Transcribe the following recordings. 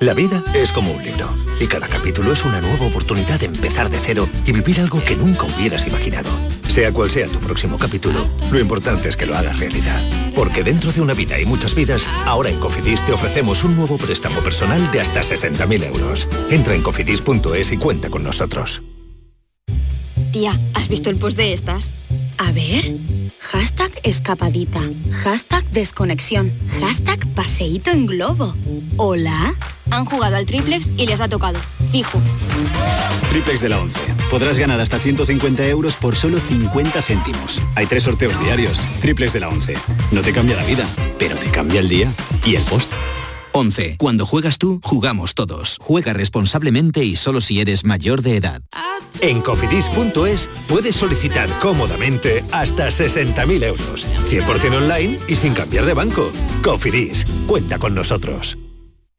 La vida es como un libro y cada capítulo es una nueva oportunidad de empezar de cero y vivir algo que nunca hubieras imaginado. Sea cual sea tu próximo capítulo, lo importante es que lo hagas realidad. Porque dentro de una vida y muchas vidas, ahora en Cofidis te ofrecemos un nuevo préstamo personal de hasta 60.000 euros. Entra en cofidis.es y cuenta con nosotros. Tía, ¿has visto el post de estas? A ver. Hashtag escapadita. Hashtag desconexión. Hashtag paseíto en globo. Hola. Han jugado al triplex y les ha tocado. Fijo. Triplex de la 11. Podrás ganar hasta 150 euros por solo 50 céntimos. Hay tres sorteos diarios. Triplex de la 11. No te cambia la vida, pero te cambia el día y el post. 11. Cuando juegas tú, jugamos todos. Juega responsablemente y solo si eres mayor de edad. En cofidis.es puedes solicitar cómodamente hasta 60.000 euros. 100% online y sin cambiar de banco. Cofidis, cuenta con nosotros.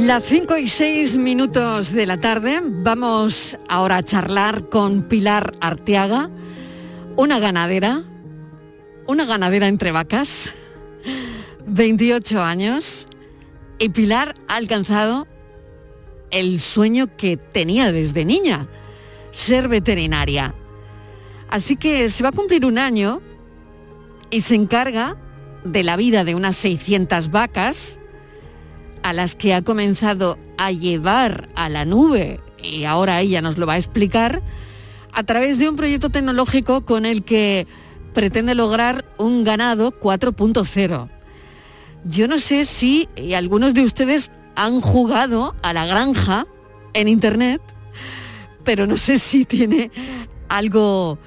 Las 5 y 6 minutos de la tarde vamos ahora a charlar con Pilar Arteaga, una ganadera, una ganadera entre vacas, 28 años, y Pilar ha alcanzado el sueño que tenía desde niña, ser veterinaria. Así que se va a cumplir un año y se encarga de la vida de unas 600 vacas a las que ha comenzado a llevar a la nube, y ahora ella nos lo va a explicar, a través de un proyecto tecnológico con el que pretende lograr un ganado 4.0. Yo no sé si algunos de ustedes han jugado a la granja en internet, pero no sé si tiene algo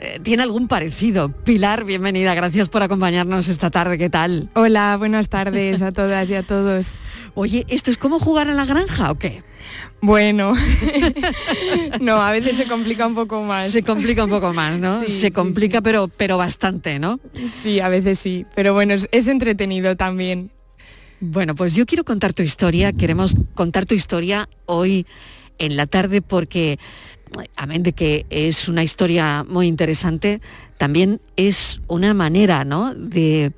eh, tiene algún parecido. Pilar, bienvenida, gracias por acompañarnos esta tarde, ¿qué tal? Hola, buenas tardes a todas y a todos. Oye, ¿esto es como jugar a la granja o qué? Bueno, no, a veces se complica un poco más. Se complica un poco más, ¿no? Sí, se sí, complica, Pero, pero bastante, ¿no? Sí, a veces sí, pero bueno, es, es entretenido también. Bueno, pues yo quiero contar tu historia, queremos contar tu historia hoy en la tarde porque amén de que es una historia muy interesante, también es una manera ¿no? de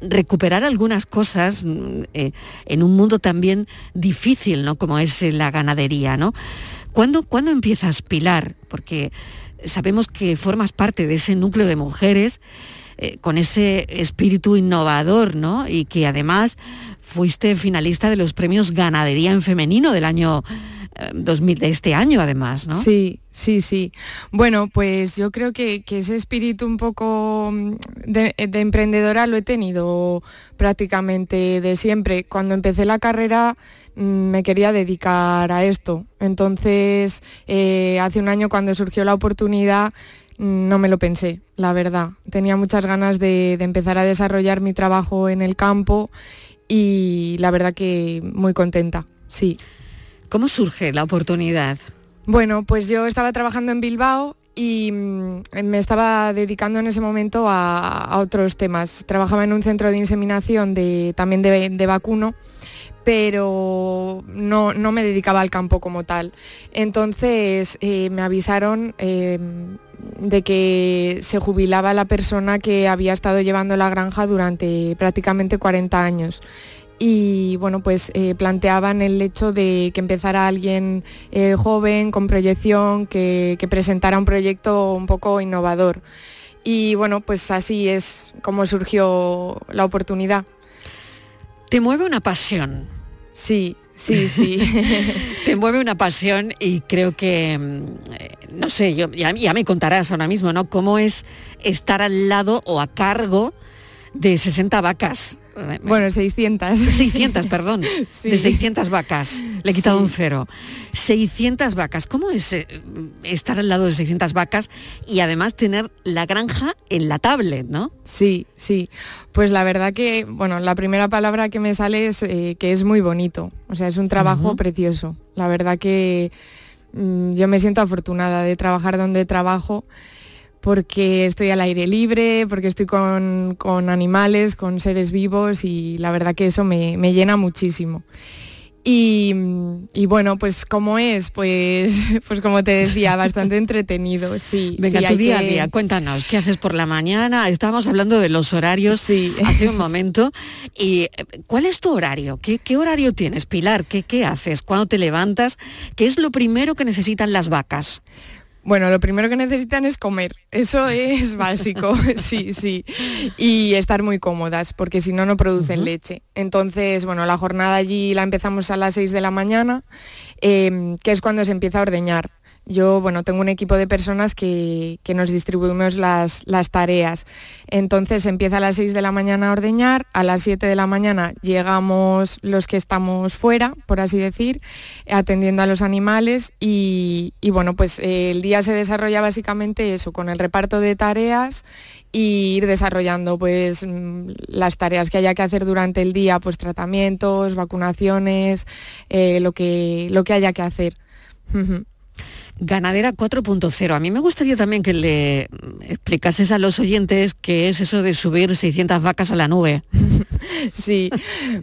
recuperar algunas cosas mm, eh, en un mundo también difícil, ¿no? Como es la ganadería, ¿no? ¿Cuándo, ¿Cuándo empiezas, Pilar? Porque sabemos que formas parte de ese núcleo de mujeres eh, con ese espíritu innovador, ¿no? Y que además fuiste finalista de los premios Ganadería en Femenino del año 2000 de este año además, ¿no? Sí, sí, sí. Bueno, pues yo creo que, que ese espíritu un poco de, de, emprendedora lo he tenido prácticamente de siempre. Cuando empecé la carrera me quería dedicar a esto. Entonces, eh, hace un año cuando surgió la oportunidad, no me lo pensé, la verdad. Tenía muchas ganas de empezar a desarrollar mi trabajo en el campo y la verdad que muy contenta, sí. ¿Cómo surge la oportunidad? Bueno, pues yo estaba trabajando en Bilbao y mm, me estaba dedicando en ese momento a, a, otros temas. Trabajaba en un centro de inseminación de, también de, de vacuno, pero no, no, me dedicaba al campo como tal. Entonces eh, me avisaron eh, de que se jubilaba la persona que había estado llevando la granja durante prácticamente 40 años y bueno, pues eh, planteaban el hecho de que empezara alguien eh, joven, con proyección, que, que, presentara un proyecto un poco innovador. Y bueno, pues así es como surgió la oportunidad. ¿Te mueve una pasión? Sí, sí, sí. Te mueve una pasión y creo que, mm, no sé, yo, ya, ya me contarás ahora mismo, ¿no? ¿Cómo es estar al lado o a cargo de 60 vacas? Bueno, 600. 600, perdón. De 600 vacas. Le he quitado un cero. 600 vacas. ¿Cómo es eh, estar al lado de 600 vacas y además tener la granja en la tablet, no? Sí, sí. Pues la verdad que, bueno, la primera palabra que me sale es eh, que es muy bonito. O sea, es un trabajo precioso. La verdad que mm, yo me siento afortunada de trabajar donde trabajo porque estoy al aire libre, porque estoy con, animales, con seres vivos y la verdad que eso me, llena muchísimo. Y, bueno, pues como es, pues, pues como te decía, bastante entretenido, sí. Venga, tu día a día, cuéntanos, ¿qué haces por la mañana? Estábamos hablando de los horarios sí. hace un momento. ¿Y eh, cuál es tu horario? ¿Qué, horario tienes, Pilar? ¿Qué, ¿Qué haces? ¿Cuándo te levantas? ¿Qué es lo primero que necesitan las vacas? Bueno, lo primero que necesitan es comer, eso es básico, sí, sí, y estar muy cómodas, porque si no, no producen leche. Entonces, bueno, la jornada allí la empezamos a las 6 de la mañana, em, que es cuando se empieza a ordeñar. Yo, bueno, tengo un equipo de personas que, nos distribuimos las, tareas. Entonces empieza a las 6 de la mañana a ordeñar, a las 7 de la mañana llegamos los que estamos fuera, por así decir, atendiendo a los animales y, bueno, pues eh, el día se desarrolla básicamente eso, con el reparto de tareas y ir desarrollando pues mm, las tareas que haya que hacer durante el día, pues tratamientos, vacunaciones, eh, lo, que, lo que haya que hacer. Ganadera 4.0. A mí me gustaría también que le explicases a los oyentes qué es eso de subir 600 vacas a la nube. Sí,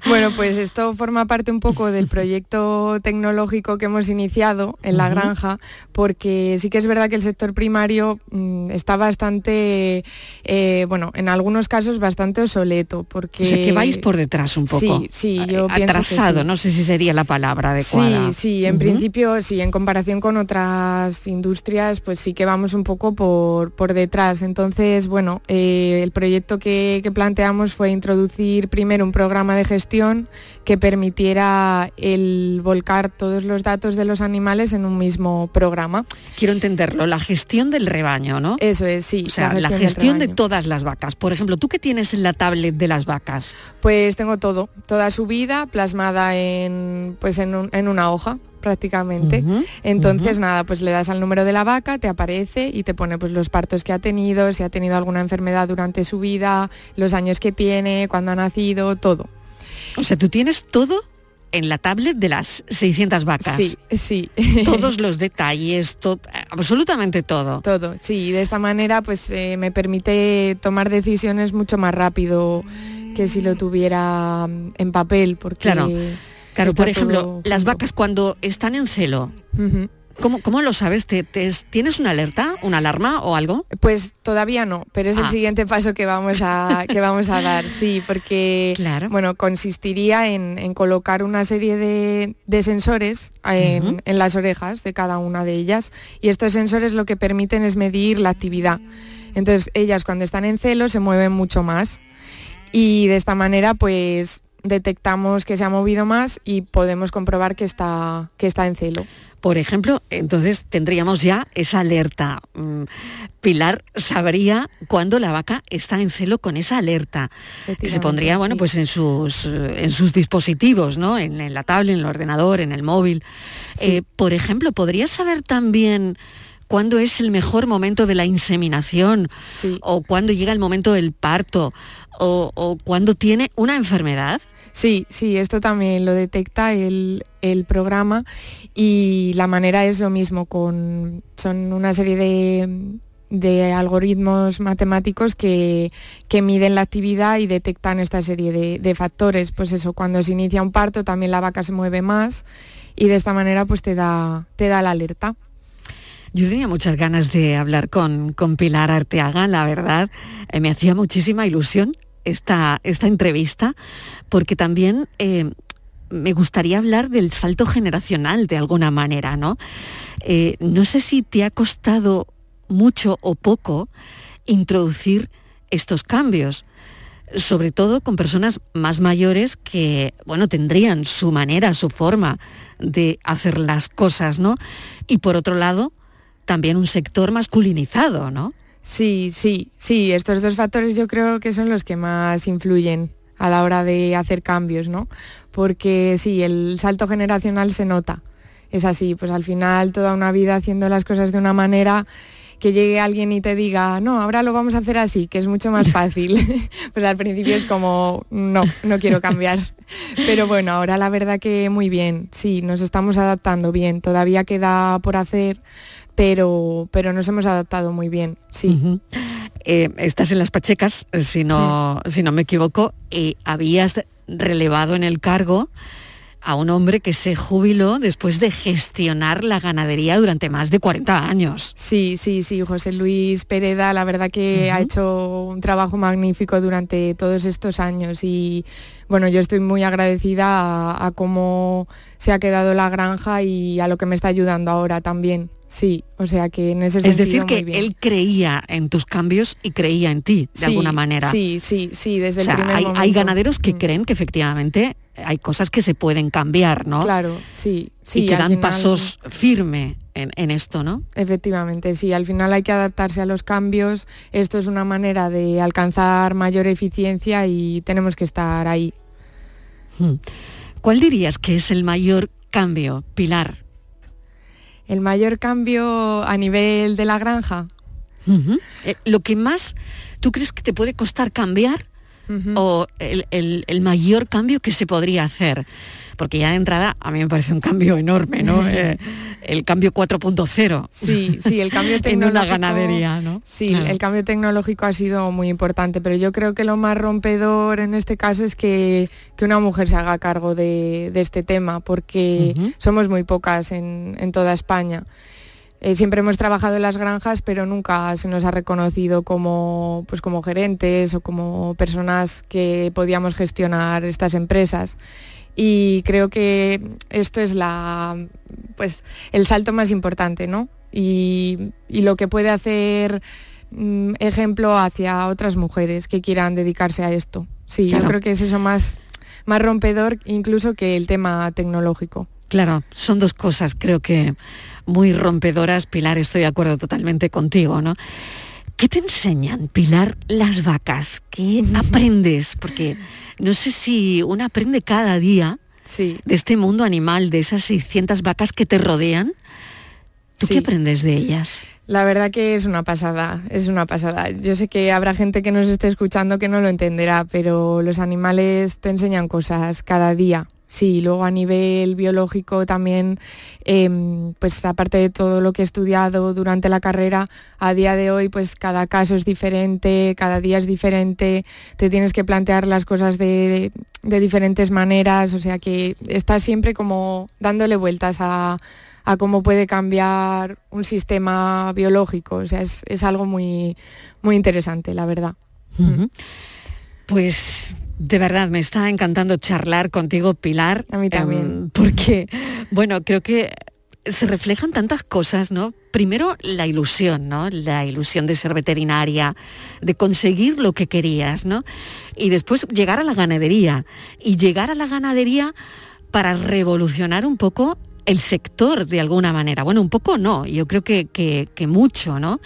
bueno, pues esto forma parte un poco del proyecto tecnológico que hemos iniciado en la granja, porque sí que es verdad que el sector primario mm, está bastante, eh, bueno, en algunos casos bastante obsoleto, porque... O sea, que vais por detrás un poco. Sí, sí, yo Atrasado, no sé si sería la palabra adecuada. Sí, sí, en principio sí, en comparación con otras industrias, pues sí que vamos un poco por, por detrás. Entonces, bueno, eh, el proyecto que, planteamos fue introducir primero un programa de gestión que permitiera el volcar todos los datos de los animales en un mismo programa. Quiero entenderlo, la gestión del rebaño, ¿no? Eso es, sí. O sea, la gestión, de todas las vacas. Por ejemplo, ¿tú qué tienes en la tablet de las vacas? Pues tengo todo, toda su vida plasmada en, pues en, en una hoja prácticamente. Entonces, nada, pues le das al número de la vaca, te aparece y te pone pues los partos que ha tenido, si ha tenido alguna enfermedad durante su vida, los años que tiene, cuándo ha nacido, todo. O sea, tú tienes todo en la tablet de las 600 vacas. Sí, sí. Todos los detalles, absolutamente todo. Todo, sí. De esta manera pues eh, me permite tomar decisiones mucho más rápido que si lo tuviera mm, en papel, porque... Claro Claro, por ejemplo, las vacas cuando están en celo, ¿Cómo, lo sabes? ¿Te, tienes una alerta, una alarma o algo? Pues todavía no, pero es el ah. siguiente paso que vamos a, que vamos a dar, sí, porque bueno, consistiría en, colocar una serie de, sensores en, en, las orejas de cada una de ellas y estos sensores lo que permiten es medir la actividad. Entonces ellas cuando están en celo se mueven mucho más y de esta manera pues detectamos que se ha movido más y podemos comprobar que está, que está en celo. Por ejemplo, entonces tendríamos ya esa alerta. Mm, Pilar sabría cuándo la vaca está en celo con esa alerta. Que se pondría, bueno, pues en sus, en sus dispositivos, ¿no? En, la tablet, en el ordenador, en el móvil. Eh, por ejemplo, ¿podrías saber también cuándo es el mejor momento de la inseminación? O cuándo llega el momento del parto? O, o cuándo tiene una enfermedad? Sí, sí, esto también lo detecta el, programa y la manera es lo mismo, con, son una serie de, algoritmos matemáticos que, miden la actividad y detectan esta serie de, factores. Pues eso, cuando se inicia un parto también la vaca se mueve más y de esta manera pues te da, te da la alerta. Yo tenía muchas ganas de hablar con, con Pilar Arteaga, la verdad, eh, me hacía muchísima ilusión esta, esta entrevista, porque también eh, me gustaría hablar del salto generacional de alguna manera, ¿no? Eh, no sé si te ha costado mucho o poco introducir estos cambios, sobre todo con personas más mayores que, bueno, tendrían su manera, su forma de hacer las cosas, ¿no? Y por otro lado, también un sector masculinizado, ¿no? Sí, sí, sí, estos dos factores yo creo que son los que más influyen a la hora de hacer cambios, ¿no? Porque sí, el salto generacional se nota. Es así, pues al final toda una vida haciendo las cosas de una manera que llegue alguien y te diga, no, ahora lo vamos a hacer así, que es mucho más fácil. pues al principio es como, no, no quiero cambiar. Pero bueno, ahora la verdad que muy bien, sí, nos estamos adaptando bien, todavía queda por hacer, pero, pero nos hemos adaptado muy bien, sí. Eh, estás en las Pachecas, si no, si no me equivoco, y habías relevado en el cargo a un hombre que se jubiló después de gestionar la ganadería durante más de 40 años. Sí, sí, sí, José Luis Pereda, la verdad que ha hecho un trabajo magnífico durante todos estos años y bueno, yo estoy muy agradecida a, cómo se ha quedado la granja y a lo que me está ayudando ahora también. Sí, o sea que en ese sentido. Es decir, que él creía en tus cambios y creía en ti, de alguna manera. Sí, sí, sí, desde el primer hay, momento. hay ganaderos que mm. creen que efectivamente hay cosas que se pueden cambiar, ¿no? Claro, sí, sí. Y que dan pasos firme en, esto, ¿no? Efectivamente, sí, al final hay que adaptarse a los cambios. Esto es una manera de alcanzar mayor eficiencia y tenemos que estar ahí. Hmm. ¿Cuál dirías que es el mayor cambio, Pilar, el mayor cambio a nivel de la granja. Eh, lo que más, ¿tú crees que te puede costar cambiar? ¿O el, mayor cambio que se podría hacer? Porque ya de entrada a mí me parece un cambio enorme, ¿no? Eh, el cambio 4.0. Sí, sí, el cambio tecnológico. en una ganadería, ¿no? Sí, el cambio tecnológico ha sido muy importante, pero yo creo que lo más rompedor en este caso es que, una mujer se haga cargo de, este tema, porque somos muy pocas en, toda España. Eh, siempre hemos trabajado en las granjas, pero nunca se nos ha reconocido como, pues como gerentes o como personas que podíamos gestionar estas empresas y creo que esto es la, pues, el salto más importante, ¿no? Y, lo que puede hacer mm, ejemplo hacia otras mujeres que quieran dedicarse a esto. Sí, yo creo que es eso más, más rompedor incluso que el tema tecnológico. Claro, son dos cosas creo que muy rompedoras. Pilar, estoy de acuerdo totalmente contigo, ¿no? ¿Qué te enseñan, Pilar, las vacas? ¿Qué aprendes? Porque no sé si uno aprende cada día de este mundo animal, de esas 600 vacas que te rodean. ¿Tú qué aprendes de ellas? La verdad que es una pasada, es una pasada. Yo sé que habrá gente que nos esté escuchando que no lo entenderá, pero los animales te enseñan cosas cada día. Sí, luego a nivel biológico también, em, pues aparte de todo lo que he estudiado durante la carrera, a día de hoy pues cada caso es diferente, cada día es diferente, te tienes que plantear las cosas de, diferentes maneras, o sea que estás siempre como dándole vueltas a, cómo puede cambiar un sistema biológico, o sea, es, algo muy, muy interesante, la verdad. Pues de verdad, me está encantando charlar contigo, Pilar. A mí también. Em, porque, bueno, creo que se reflejan tantas cosas, ¿no? Primero, la ilusión, ¿no? La ilusión de ser veterinaria, de conseguir lo que querías, ¿no? Y después llegar a la ganadería. Y llegar a la ganadería para revolucionar un poco el sector de alguna manera. Bueno, un poco no, yo creo que, que mucho, ¿no?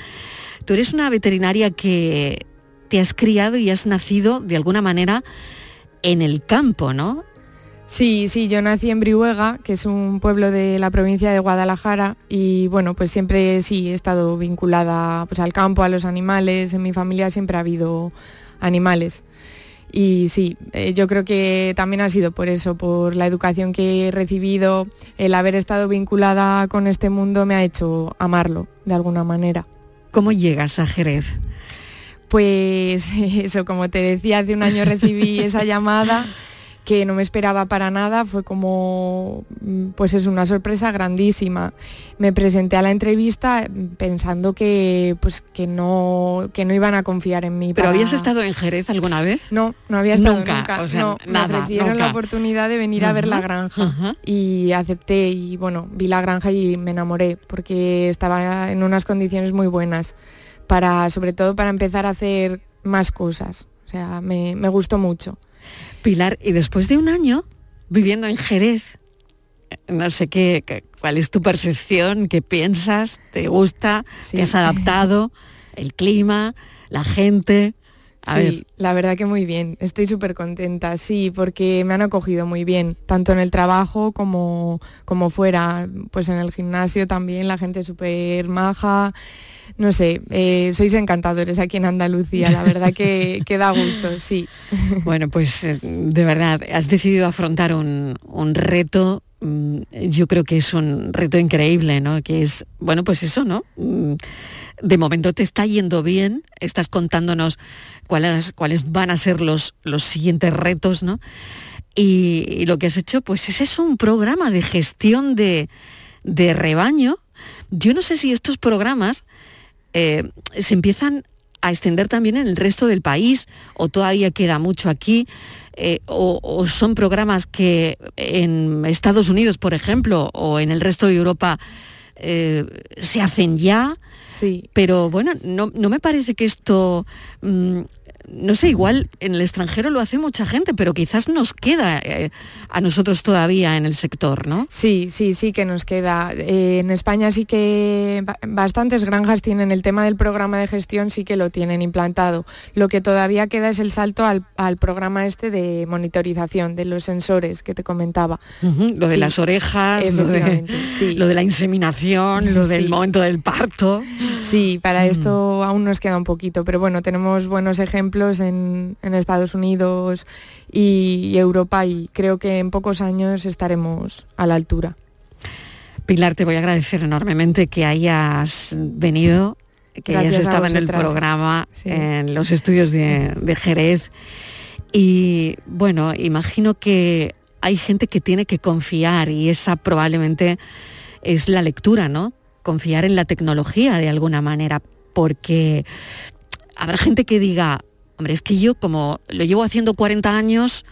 Tú eres una veterinaria que te has criado y has nacido de alguna manera en el campo, ¿no? Sí, sí, yo nací en Brihuega, que es un pueblo de la provincia de Guadalajara, y bueno, pues siempre sí he estado vinculada pues, al campo, a los animales, en mi familia siempre ha habido animales. Y sí, eh, yo creo que también ha sido por eso, por la educación que he recibido, el haber estado vinculada con este mundo me ha hecho amarlo de alguna manera. ¿Cómo llegas a Jerez? Pues eso, como te decía, hace un año recibí esa llamada que no me esperaba para nada, fue como, mm, pues es una sorpresa grandísima. Me presenté a la entrevista pensando que, pues, que, no, que no iban a confiar en mí. ¿Pero habías estado en Jerez alguna vez? No, no había estado nunca. no, me ofrecieron la oportunidad de venir a ver la granja y acepté y bueno, vi la granja y me enamoré porque estaba en unas condiciones muy buenas para, sobre todo para empezar a hacer más cosas. O sea, me, gustó mucho. Pilar, y después de un año viviendo en Jerez, no sé qué, cuál es tu percepción, qué piensas, te gusta, te has adaptado, el clima, la gente. Sí, la verdad que muy bien, estoy súper contenta, sí, porque me han acogido muy bien, tanto en el trabajo como, como fuera, pues en el gimnasio también, la gente súper maja, no sé, eh, sois encantadores aquí en Andalucía, la verdad que, que da gusto, sí. Bueno, pues eh, de verdad, has decidido afrontar un, un reto mm, yo creo que es un reto increíble, ¿no? Que es, bueno, pues eso, ¿no? Mm, de momento te está yendo bien, estás contándonos cuáles, cuáles van a ser los, los siguientes retos, ¿no? Y, lo que has hecho, pues es eso, un programa de gestión de, rebaño. Yo no sé si estos programas eh, se empiezan a extender también en el resto del país o todavía queda mucho aquí. Eh, o, son programas que en Estados Unidos, por ejemplo, o en el resto de Europa eh, se hacen ya. Sí. Pero bueno, no, me parece que esto mm, no sé, igual en el extranjero lo hace mucha gente, pero quizás nos queda eh, a nosotros todavía en el sector, ¿no? Sí, sí, sí que nos queda. Eh, en España sí que bastantes granjas tienen el tema del programa de gestión, sí que lo tienen implantado. Lo que todavía queda es el salto al, programa este de monitorización de los sensores que te comentaba. lo de las orejas, lo de, lo de, la inseminación, lo del momento del parto. Sí, para mm. esto aún nos queda un poquito, pero bueno, tenemos buenos ejemplos en, Estados Unidos y, Europa y creo que en pocos años estaremos a la altura. Pilar, te voy a agradecer enormemente que hayas venido, que hayas estado en el programa, en los estudios de, de Jerez. Y bueno, imagino que hay gente que tiene que confiar y esa probablemente es la lectura, ¿no? Confiar en la tecnología de alguna manera, porque habrá gente que diga, Hombre, es que yo como lo llevo haciendo 40 años,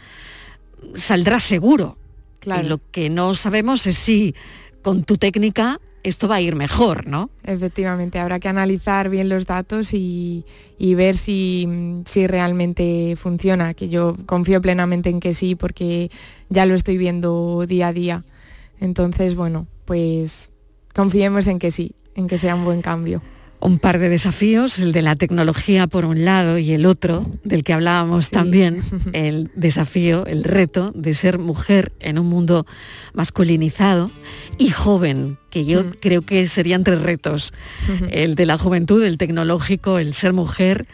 saldrá seguro. Claro. lo que no sabemos es si con tu técnica esto va a ir mejor, ¿no? Efectivamente, habrá que analizar bien los datos y, ver si, si, realmente funciona, que yo confío plenamente en que sí, porque ya lo estoy viendo día a día. Entonces, bueno, pues confiemos en que sí, en que sea un buen cambio un par de desafíos, el de la tecnología por un lado y el otro, del que hablábamos también, el desafío, el reto de ser mujer en un mundo masculinizado y joven, que yo creo que serían tres retos, el de la juventud, el tecnológico, el ser mujer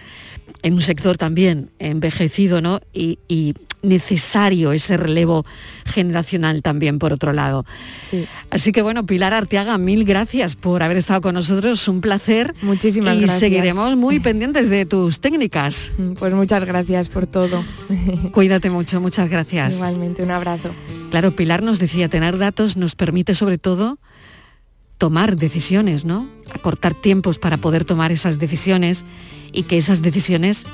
en un sector también envejecido, ¿no? Y, y necesario ese relevo generacional también, por otro lado. Así que bueno, Pilar Arteaga, mil gracias por haber estado con nosotros, un placer. Muchísimas y gracias. seguiremos muy pendientes de tus técnicas. Pues muchas gracias por todo. Cuídate mucho, muchas gracias. Igualmente, un abrazo. Claro, Pilar nos decía, tener datos nos permite sobre todo tomar decisiones, ¿no? Acortar tiempos para poder tomar esas decisiones y que esas decisiones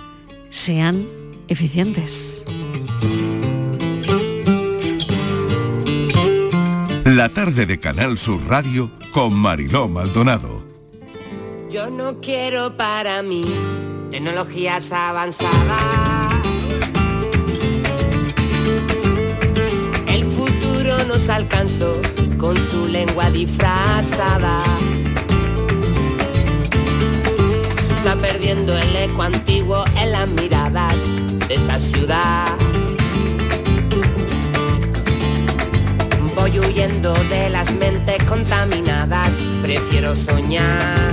sean eficientes. La tarde de Canal Sur Radio con Mariló Maldonado. Yo no quiero para mí tecnologías avanzadas. El futuro nos alcanzó con su lengua disfrazada. Se está perdiendo el eco antiguo en las miradas de esta ciudad. Voy huyendo de las mentes contaminadas, prefiero soñar.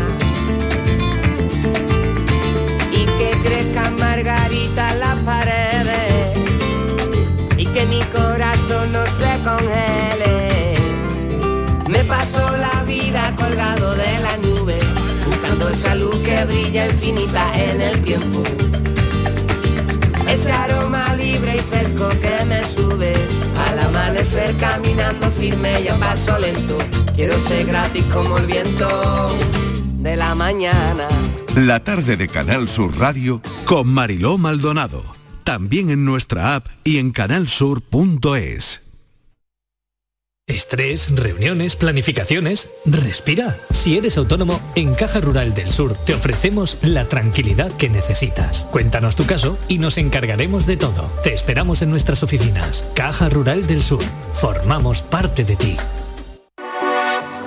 Y que crezcan margaritas las paredes y que mi corazón no se congele. Me paso la vida colgado de la nube, buscando esa luz que brilla infinita en el tiempo. Ese aroma libre y fresco que me sube amanecer caminando firme y a paso lento. Quiero ser gratis como el viento de la mañana. La tarde de Canal Sur Radio con Mariló Maldonado. También en nuestra app y en canalsur.es. Estrés, reuniones, planificaciones. Respira. Si eres autónomo, en Caja Rural del Sur te ofrecemos la tranquilidad que necesitas. Cuéntanos tu caso y nos encargaremos de todo. Te esperamos en nuestras oficinas. Caja Rural del Sur. Formamos parte de ti.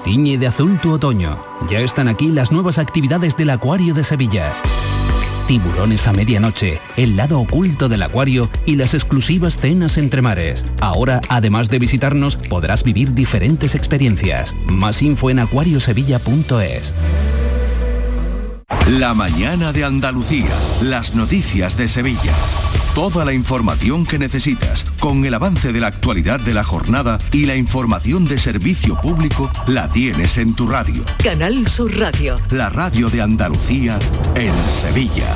Tiñe de azul tu otoño. Ya están aquí las nuevas actividades del Acuario de Sevilla tiburones a medianoche, el lado oculto del acuario y las exclusivas cenas entre mares. Ahora, además de visitarnos, podrás vivir diferentes experiencias. Más info en acuariosevilla.es. La mañana de Andalucía. Las noticias de Sevilla. Toda la información que necesitas, con el avance de la actualidad de la jornada y la información de servicio público, la tienes en tu radio. Canal Sur Radio. La radio de Andalucía en Sevilla.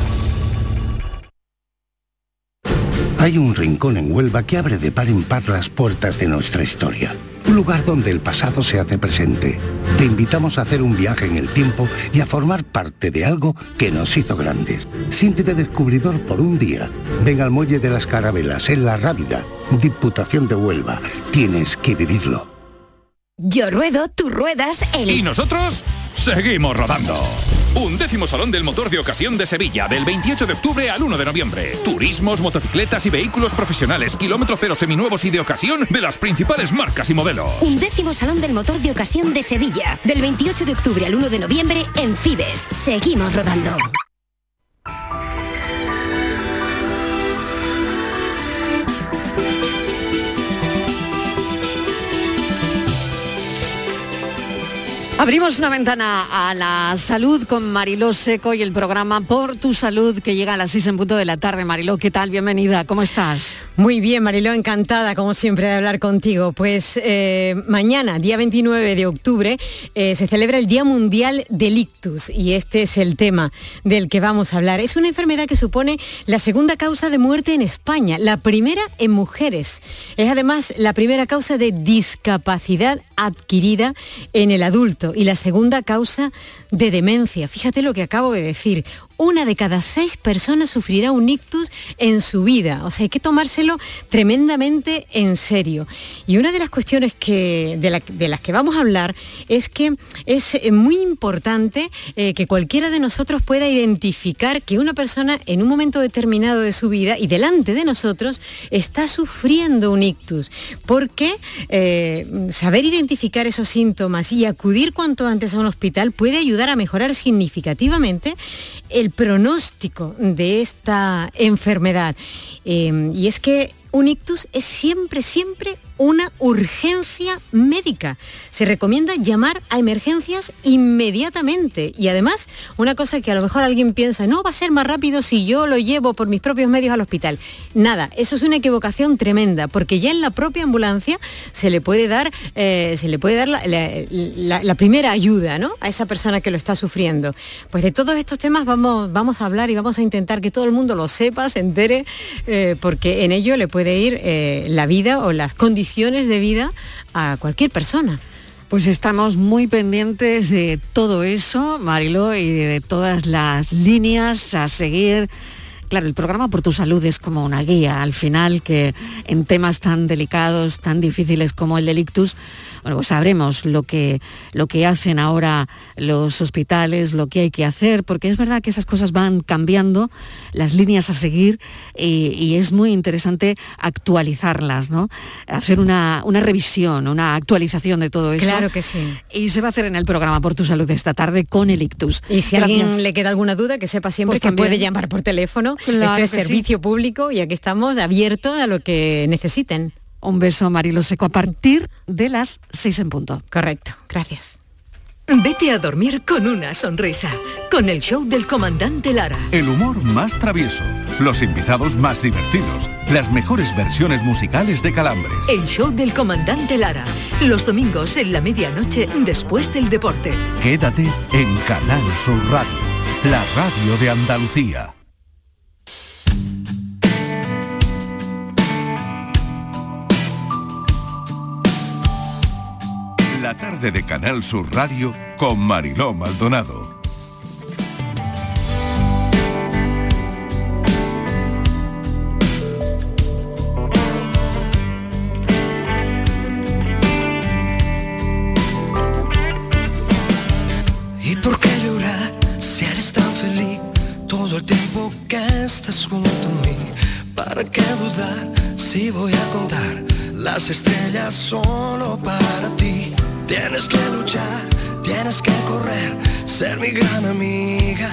Hay un rincón en Huelva que abre de par en par las puertas de nuestra historia. Un lugar donde el pasado se hace presente. Te invitamos a hacer un viaje en el tiempo y a formar parte de algo que nos hizo grandes. Siéntete descubridor por un día. Ven al Muelle de las Carabelas, en La Rábida, Diputación de Huelva. Tienes que vivirlo. Yo ruedo, tú ruedas, el... Y nosotros seguimos rodando. Un décimo Salón del Motor de Ocasión de Sevilla, del 28 de octubre al 1 de noviembre. Turismos, motocicletas y vehículos profesionales, kilómetro cero seminuevos y de ocasión de las principales marcas y modelos. Un décimo Salón del Motor de Ocasión de Sevilla, del 28 de octubre al 1 de noviembre en Fibes. Seguimos rodando. Abrimos una ventana a la salud con Mariló Seco y el programa Por tu Salud que llega a las 6 en punto de la tarde. Mariló, ¿qué tal? Bienvenida, ¿cómo estás? Muy bien, Mariló, encantada como siempre de hablar contigo. Pues eh, mañana, día 29 de octubre, eh, se celebra el Día Mundial del Ictus y este es el tema del que vamos a hablar. Es una enfermedad que supone la segunda causa de muerte en España, la primera en mujeres. Es además la primera causa de discapacidad adquirida en el adulto y la segunda causa de demencia. Fíjate lo que acabo de decir. Una de cada seis personas sufrirá un ictus en su vida. O sea, hay que tomárselo tremendamente en serio. Y una de las cuestiones que, de, las que vamos a hablar es que es eh, muy importante eh, que cualquiera de nosotros pueda identificar que una persona en un momento determinado de su vida y delante de nosotros está sufriendo un ictus. Porque eh, saber identificar esos síntomas y acudir cuanto antes a un hospital puede ayudar a mejorar significativamente el pronóstico de esta enfermedad. y es que un ictus es siempre, siempre una urgencia médica. Se recomienda llamar a emergencias inmediatamente. Y además, una cosa que a lo mejor alguien piensa, no, va a ser más rápido si yo lo llevo por mis propios medios al hospital. Nada, eso es una equivocación tremenda, porque ya en la propia ambulancia se le puede dar, eh, se le puede dar la, primera ayuda ¿no? a esa persona que lo está sufriendo. Pues de todos estos temas vamos, vamos a hablar y vamos a intentar que todo el mundo lo sepa, se entere, eh, porque en ello le puede ir eh, la vida o las condiciones de vida a cualquier persona. Pues estamos muy pendientes de todo eso, Marilo, y de todas las líneas a seguir. Claro, el programa Por tu Salud es como una guía al final que en temas tan delicados, tan difíciles como el delictus, bueno, pues sabremos lo que, lo que hacen ahora los hospitales, lo que hay que hacer, porque es verdad que esas cosas van cambiando, las líneas a seguir, y, es muy interesante actualizarlas, ¿no? Hacer una, revisión, una actualización de todo eso. Claro que sí. Y se va a hacer en el programa Por tu Salud esta tarde con el ictus. Y si a alguien le queda alguna duda, que sepa siempre pues que puede llamar por teléfono. Esto es servicio público y aquí estamos abiertos a lo que necesiten. Un beso, Marilo Seco, a partir de las seis en punto. Correcto, gracias. Vete a dormir con una sonrisa, con el show del comandante Lara. El humor más travieso, los invitados más divertidos, las mejores versiones musicales de Calambres. El show del comandante Lara, los domingos en la medianoche después del deporte. Quédate en Canal Sur Radio, la radio de Andalucía. La tarde de Canal Sur Radio con Mariló Maldonado. ¿Y por qué llorar si eres tan feliz todo el tiempo que estás junto a mí? ¿Para qué dudar si voy a contar las estrellas solo para ti? Tienes que luchar, tienes que correr, ser mi gran amiga.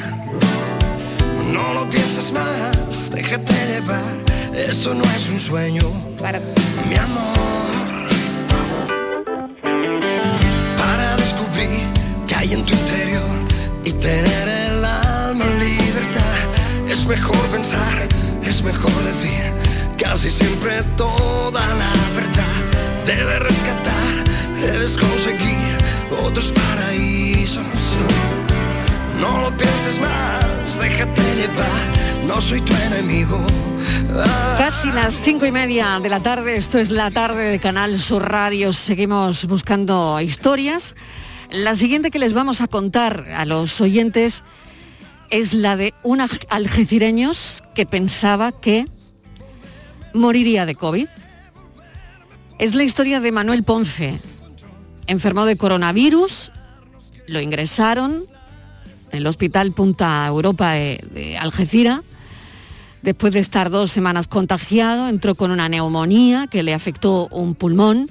No lo pienses más, déjate llevar. Esto no es un sueño, mi amor. Para descubrir que hay en tu interior y tener el alma en libertad. Es mejor pensar, es mejor decir casi siempre toda la verdad. Debes rescatar, debes conseguir otros paraísos. No lo pienses más, déjate llevar, no soy tu enemigo. Casi las cinco y media de la tarde, esto es la tarde de Canal Sur Radio, seguimos buscando historias. La siguiente que les vamos a contar a los oyentes es la de un algecireños que pensaba que moriría de COVID. Es la historia de Manuel Ponce. Enfermó de coronavirus, lo ingresaron en el Hospital Punta Europa de, Algeciras. Después de estar dos semanas contagiado, entró con una neumonía que le afectó un pulmón,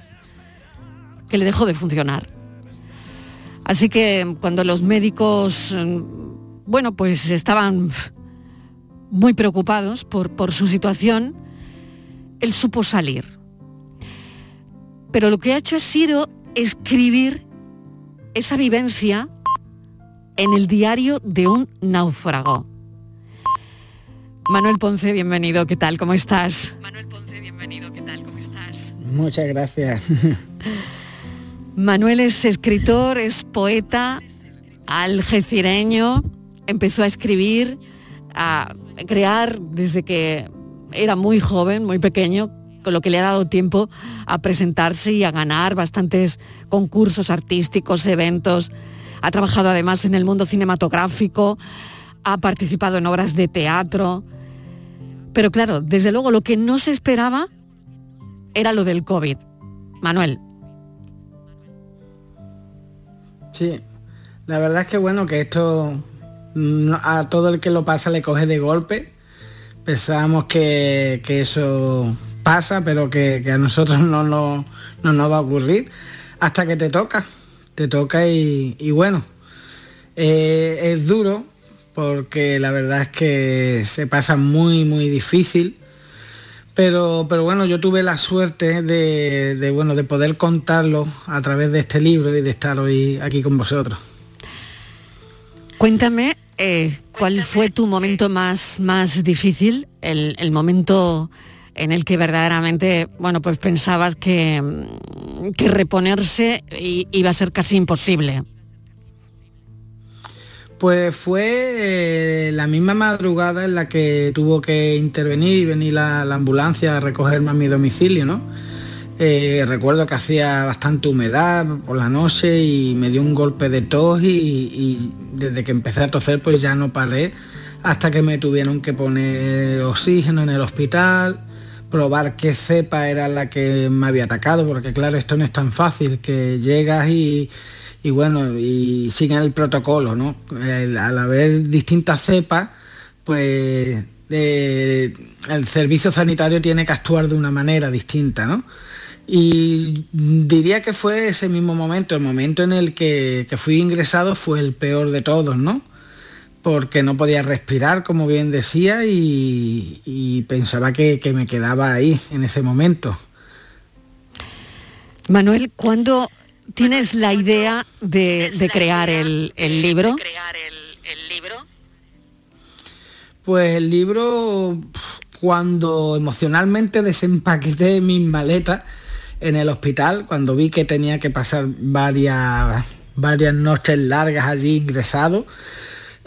que le dejó de funcionar. Así que cuando los médicos, mm, bueno, pues estaban muy preocupados por, por su situación, él supo salir. Pero lo que ha hecho ha sido escribir esa vivencia en el diario de un náufrago. Manuel Ponce, bienvenido, ¿qué tal? ¿Cómo estás? Manuel Ponce, bienvenido, ¿qué tal? ¿Cómo estás? Muchas gracias. Manuel es escritor, es poeta, algecireño, empezó a escribir, a crear desde que era muy joven, muy pequeño, lo que le ha dado tiempo a presentarse y a ganar bastantes concursos artísticos, eventos. Ha trabajado además en el mundo cinematográfico, ha participado en obras de teatro. Pero claro, desde luego lo que no se esperaba era lo del COVID. Manuel. Sí, la verdad es que bueno, que esto mm, a todo el que lo pasa le coge de golpe. Pensábamos que eso pasa, pero que, que a nosotros no, no, no nos va a ocurrir hasta que te toca. Te toca y, y bueno, eh, es duro porque la verdad es que se pasa muy, muy difícil. Pero, pero bueno, yo tuve la suerte de, de, bueno, de poder contarlo a través de este libro y de estar hoy aquí con vosotros. Cuéntame eh, cuál fue tu momento más, más difícil, el, el momento en el que verdaderamente, bueno, pues pensabas que, que reponerse iba a ser casi imposible. Pues fue eh, la misma madrugada en la que tuvo que intervenir y venir la, la ambulancia a recogerme a mi domicilio, ¿no? Eh, recuerdo que hacía bastante humedad por la noche y me dio un golpe de tos y desde que empecé a toser pues ya no paré hasta que me tuvieron que poner oxígeno en el hospital, probar qué cepa era la que me había atacado, porque claro, esto no es tan fácil, que llegas y, y bueno, y siguen el protocolo, ¿no? El- al haber distintas cepas, pues eh, el servicio sanitario tiene que actuar de una manera distinta, ¿no? Y diría que fue ese mismo momento, el momento en el que, que fui ingresado fue el peor de todos, ¿no? Porque no podía respirar, como bien decía, y, y pensaba que, que me quedaba ahí en ese momento. Manuel, ¿cuándo tienes la idea de, de crear el, el libro? Pues el libro, cuando emocionalmente desempaqueté mis maletas en el hospital, cuando vi que tenía que pasar varias, varias noches largas allí ingresado,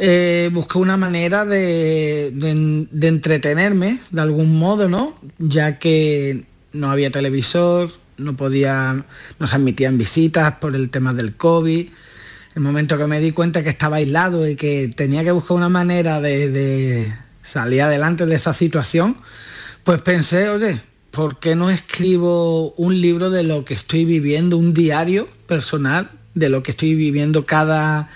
eh, busqué una manera de, de- entretenerme de algún modo, ¿no? Ya que no había televisor, no podía, no se admitían visitas por el tema del COVID. El momento que me di cuenta que estaba aislado y que tenía que buscar una manera de, de salir adelante de esa situación, pues pensé, oye, ¿por qué no escribo un libro de lo que estoy viviendo, un diario personal de lo que estoy viviendo cada,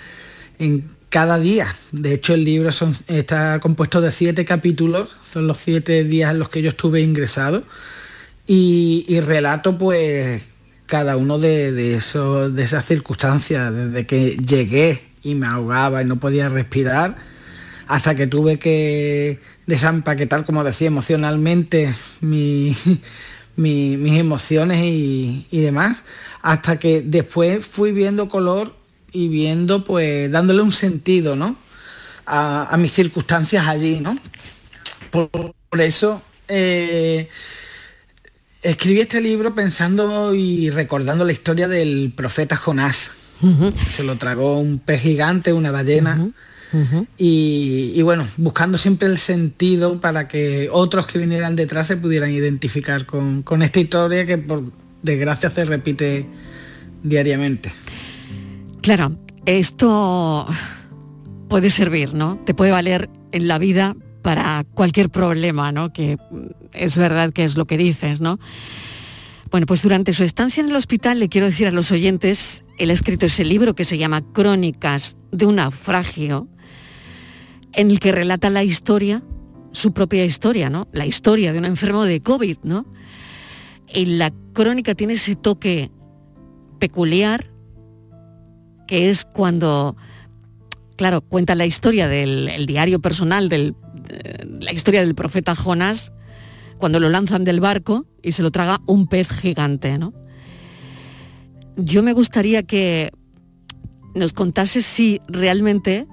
en cada día? De hecho, el libro son- está compuesto de siete capítulos, son los siete días en los que yo estuve ingresado. Y, relato pues cada uno de, esos, de esas circunstancias, desde que llegué y me ahogaba y no podía respirar, hasta que tuve que desampaquetar, como decía, emocionalmente mis emociones y, demás, hasta que después fui viendo color y viendo, pues, dándole un sentido, ¿no? A, mis circunstancias allí, ¿no? Por, eso eh, escribí este libro pensando y recordando la historia del profeta Jonás. Se lo tragó un pez gigante, una ballena y, bueno, buscando siempre el sentido para que otros que vinieran detrás se pudieran identificar con, esta historia que por desgracia se repite diariamente. Claro, esto puede servir, ¿no? Te puede valer en la vida para cualquier problema, ¿no? Que es verdad que es lo que dices, ¿no? Bueno, pues durante su estancia en el hospital le quiero decir a los oyentes, él ha escrito ese libro que se llama Crónicas de un naufragio, en el que relata la historia, su propia historia, ¿no? La historia de un enfermo de COVID, ¿no? Y la crónica tiene ese toque peculiar, que es cuando, claro, cuenta la historia del diario personal, del, la historia del profeta Jonás, cuando lo lanzan del barco y se lo traga un pez gigante, ¿no? Yo me gustaría que nos contase si realmente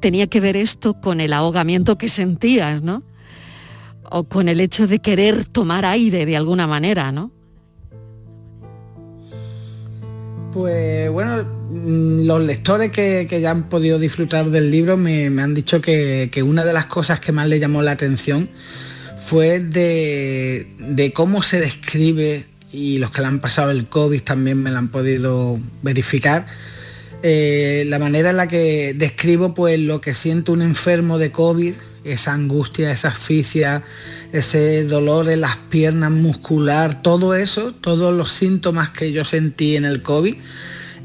tenía que ver esto con el ahogamiento que sentías, ¿no? O con el hecho de querer tomar aire de alguna manera, ¿no? Pues bueno, mm, los lectores que, ya han podido disfrutar del libro me, han dicho que, una de las cosas que más le llamó la atención fue de, de, cómo se describe, y los que le han pasado el COVID también me lo han podido verificar, eh, la manera en la que describo pues lo que siente un enfermo de COVID, esa angustia, esa asfixia, ese dolor en las piernas muscular, todo eso, todos los síntomas que yo sentí en el COVID,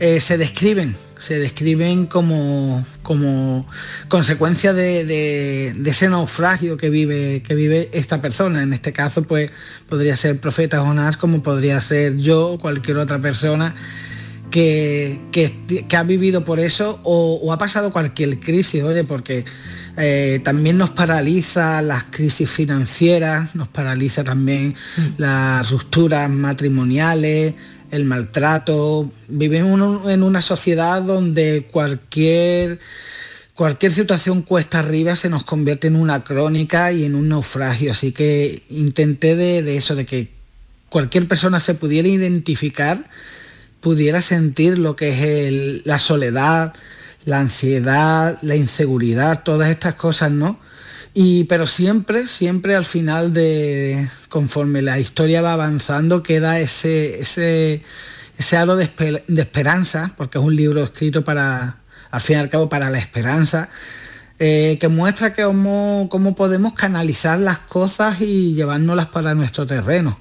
eh, se describen, se describen como, como consecuencia de, ese naufragio que vive, que vive esta persona. En este caso, pues podría ser profeta Jonás, como podría ser yo o cualquier otra persona que, ha vivido por eso o, ha pasado cualquier crisis, oye, porque eh, también nos paraliza las crisis financieras, nos paraliza también mm. las rupturas matrimoniales, el maltrato. Vivimos en una sociedad donde cualquier cualquier situación cuesta arriba se nos convierte en una crónica y en un naufragio. Así que intenté de eso, de que cualquier persona se pudiera identificar pudiera sentir lo que es la soledad, la ansiedad, la inseguridad, todas estas cosas, ¿no? Y, pero siempre, siempre al final de, conforme la historia va avanzando, queda ese, ese, ese halo de, esperanza, porque es un libro escrito para, al fin y al cabo, para la esperanza, eh, que muestra que cómo, cómo podemos canalizar las cosas y llevárnoslas para nuestro terreno.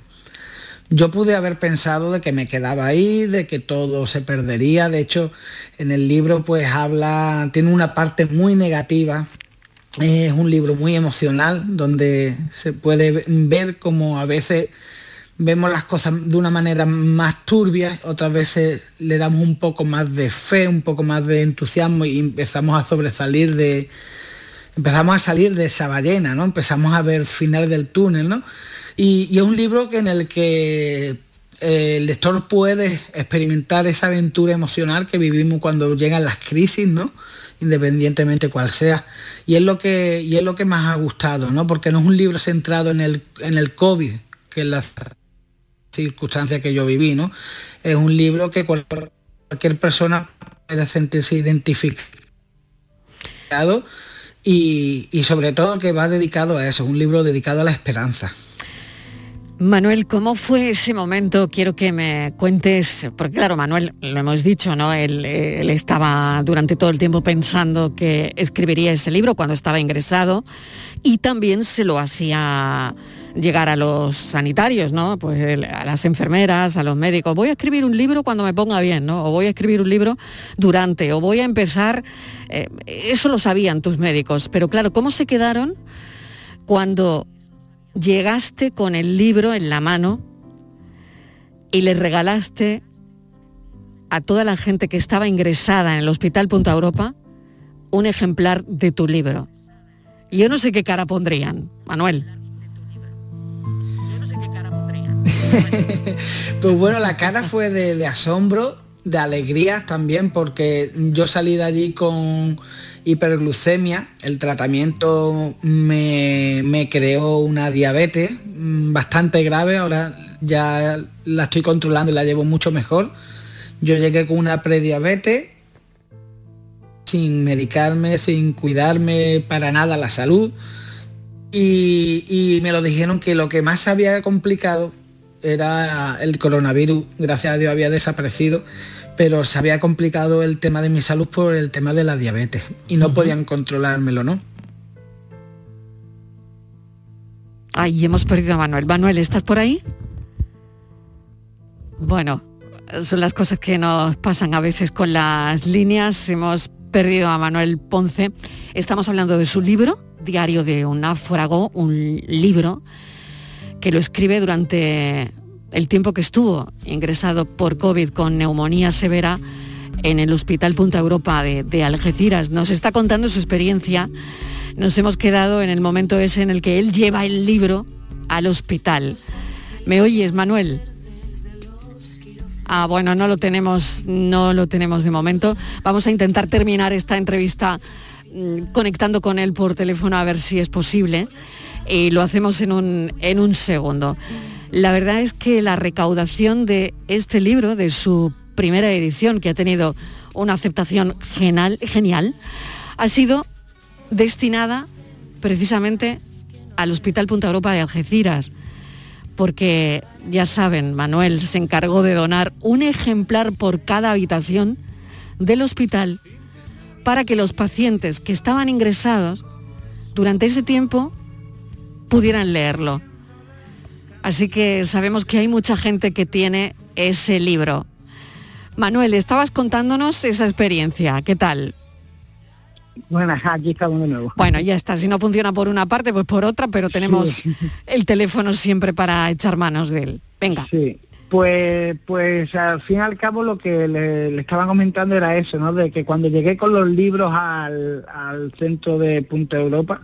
Yo pude haber pensado de que me quedaba ahí, de que todo se perdería. De hecho, en el libro pues habla, tiene una parte muy negativa. Es un libro muy emocional donde se puede ver como a veces vemos las cosas de una manera más turbia, otras veces le damos un poco más de fe, un poco más de entusiasmo y empezamos a sobresalir de, empezamos a salir de esa ballena, ¿no? Empezamos a ver final del túnel, ¿no? Y, es un libro en el que eh, el lector puede experimentar esa aventura emocional que vivimos cuando llegan las crisis, ¿no? independientemente cual sea. Y es lo que, y es lo que más ha gustado, ¿no? Porque no es un libro centrado en el, en el COVID, que es la circunstancia que yo viví, ¿no? Es un libro que cualquier persona puede sentirse identificado y, sobre todo que va dedicado a eso, un libro dedicado a la esperanza. Manuel, ¿cómo fue ese momento? Quiero que me cuentes, porque claro, Manuel, lo hemos dicho, ¿no? Él, estaba durante todo el tiempo pensando que escribiría ese libro cuando estaba ingresado y también se lo hacía llegar a los sanitarios, ¿no? Pues a las enfermeras, a los médicos. Voy a escribir un libro cuando me ponga bien, ¿no? O voy a escribir un libro durante, o voy a empezar. Eh, eso lo sabían tus médicos, pero claro, ¿cómo se quedaron cuando llegaste con el libro en la mano y le regalaste a toda la gente que estaba ingresada en el Hospital Punta Europa un ejemplar de tu libro. Yo no sé qué cara pondrían, Manuel. pues bueno, la cara fue de, asombro, de alegría también, porque yo salí de allí con hiperglucemia, el tratamiento me, me, creó una diabetes mm, bastante grave, ahora ya la estoy controlando y la llevo mucho mejor. Yo llegué con una prediabetes, sin medicarme, sin cuidarme para nada la salud. Y, y me lo dijeron que lo que más había complicado era el coronavirus, gracias a Dios había desaparecido, pero se había complicado el tema de mi salud por el tema de la diabetes y no podían controlármelo, ¿no? Ay, hemos perdido a Manuel. Manuel, ¿estás por ahí? Bueno, son las cosas que nos pasan a veces con las líneas. Hemos perdido a Manuel Ponce. Estamos hablando de su libro, Diario de un náufrago, un libro que lo escribe durante el tiempo que estuvo ingresado por COVID con neumonía severa en el Hospital Punta Europa de, Algeciras. Nos está contando su experiencia. Nos hemos quedado en el momento ese en el que él lleva el libro al hospital. ¿Me oyes, Manuel? Ah, bueno, no lo tenemos, no lo tenemos de momento. Vamos a intentar terminar esta entrevista mm, conectando con él por teléfono a ver si es posible y lo hacemos en un, en un segundo. La verdad es que la recaudación de este libro, de su primera edición, que ha tenido una aceptación genial, genial ha sido destinada precisamente al Hospital Punta Europa de Algeciras, porque ya saben, Manuel se encargó de donar un ejemplar por cada habitación del hospital para que los pacientes que estaban ingresados durante ese tiempo pudieran leerlo. Así que sabemos que hay mucha gente que tiene ese libro. Manuel, estabas contándonos esa experiencia, ¿qué tal? Bueno, aquí estamos de nuevo. Bueno, ya está, si no funciona por una parte, pues por otra, pero tenemos el teléfono siempre para echar manos de él. Venga. Sí, pues, pues al fin y al cabo lo que le, estaba comentando era eso, ¿no? De que cuando llegué con los libros al, al centro de Punta Europa,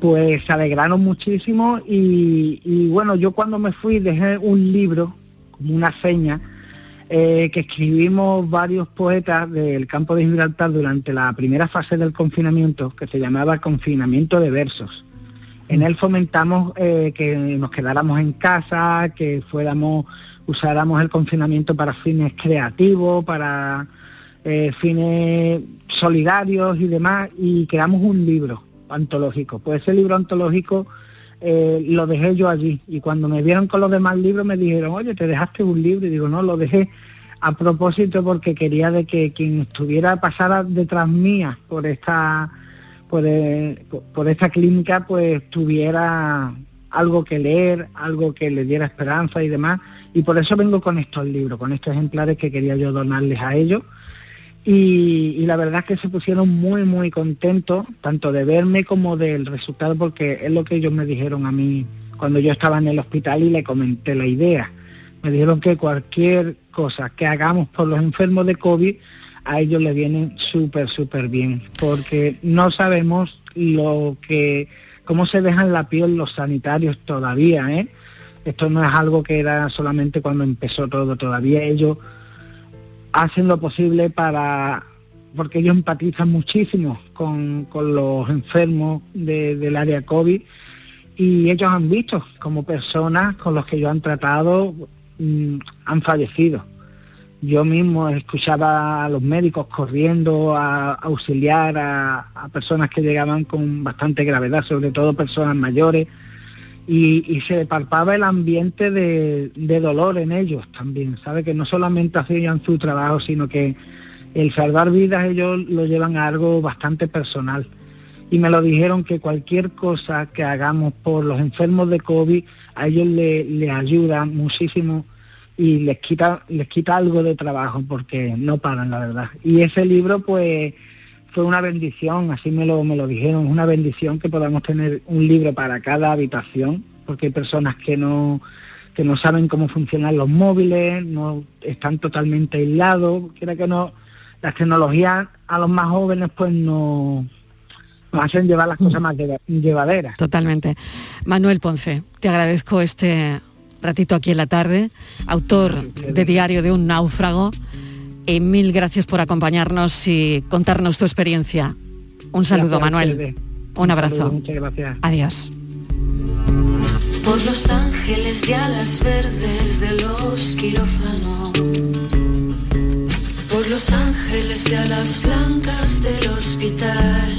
pues se alegraron muchísimo y, bueno, yo cuando me fui dejé un libro, como una seña, eh, que escribimos varios poetas del campo de Gibraltar durante la primera fase del confinamiento, que se llamaba Confinamiento de Versos. En él fomentamos eh, que nos quedáramos en casa, que fuéramos, usáramos el confinamiento para fines creativos, para eh, fines solidarios y demás, y creamos un libro antológico. Pues ese libro antológico eh, lo dejé yo allí y cuando me vieron con los demás libros me dijeron, oye, te dejaste un libro y digo, no, lo dejé a propósito porque quería de que quien estuviera pasara detrás mía por esta por, eh, por esta clínica pues tuviera algo que leer, algo que le diera esperanza y demás. Y por eso vengo con estos libros, con estos ejemplares que quería yo donarles a ellos y, la verdad es que se pusieron muy, muy contentos, tanto de verme como del resultado, porque es lo que ellos me dijeron a mí cuando yo estaba en el hospital y le comenté la idea. Me dijeron que cualquier cosa que hagamos por los enfermos de COVID, a ellos les viene súper, súper bien, porque no sabemos lo que, cómo se dejan la piel los sanitarios todavía, ¿eh? Esto no es algo que era solamente cuando empezó todo, todavía ellos hacen lo posible para, porque ellos empatizan muchísimo con, los enfermos del área COVID y ellos han visto como personas con los que ellos han tratado mm, han fallecido. Yo mismo escuchaba a los médicos corriendo a, auxiliar a, personas que llegaban con bastante gravedad, sobre todo personas mayores, y, se palpaba el ambiente de, dolor en ellos también, ¿sabe? Que no solamente hacían su trabajo, sino que el salvar vidas ellos lo llevan a algo bastante personal. Y me lo dijeron que cualquier cosa que hagamos por los enfermos de COVID, a ellos les le ayuda muchísimo y les quita, les quita algo de trabajo porque no paran, la verdad. Y ese libro, pues, fue una bendición, así me lo, me lo dijeron, una bendición que podamos tener un libro para cada habitación, porque hay personas que no, que no saben cómo funcionan los móviles, no están totalmente aislados, quiera que no, las tecnologías a los más jóvenes pues no nos hacen llevar las cosas más lle- llevaderas. Totalmente. Manuel Ponce, te agradezco este ratito aquí en la tarde, autor de Diario de un náufrago, y mil gracias por acompañarnos y contarnos tu experiencia. Un saludo, Gracias Manuel. ustedes. Un abrazo. saludo, muchas gracias. Adiós. Por los ángeles de alas verdes de los quirófanos. Por los ángeles de alas blancas del hospital.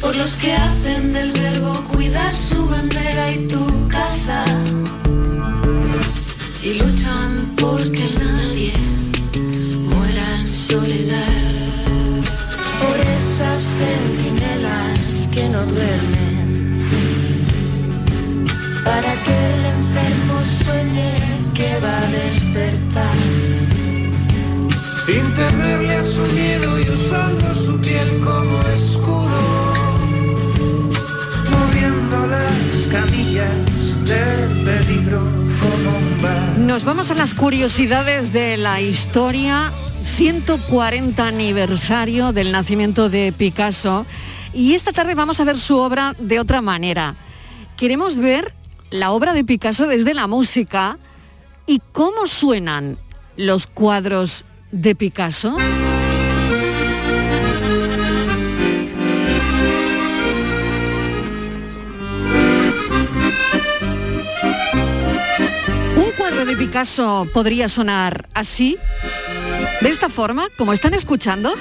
Por los que hacen del verbo cuidar su bandera y tu casa. Y luchan centinelas que no duermen para que el enfermo sueñe que va a despertar. Sin temerle a su miedo y usando su piel como escudo, moviendo las camillas del peligro como un bar. Nos vamos a las curiosidades de la historia. 140 aniversario del nacimiento de Picasso. Y esta tarde vamos a ver su obra de otra manera. Queremos ver la obra de Picasso desde la música y cómo suenan los cuadros de Picasso. Un cuadro de Picasso podría sonar así, de esta forma, como están escuchando.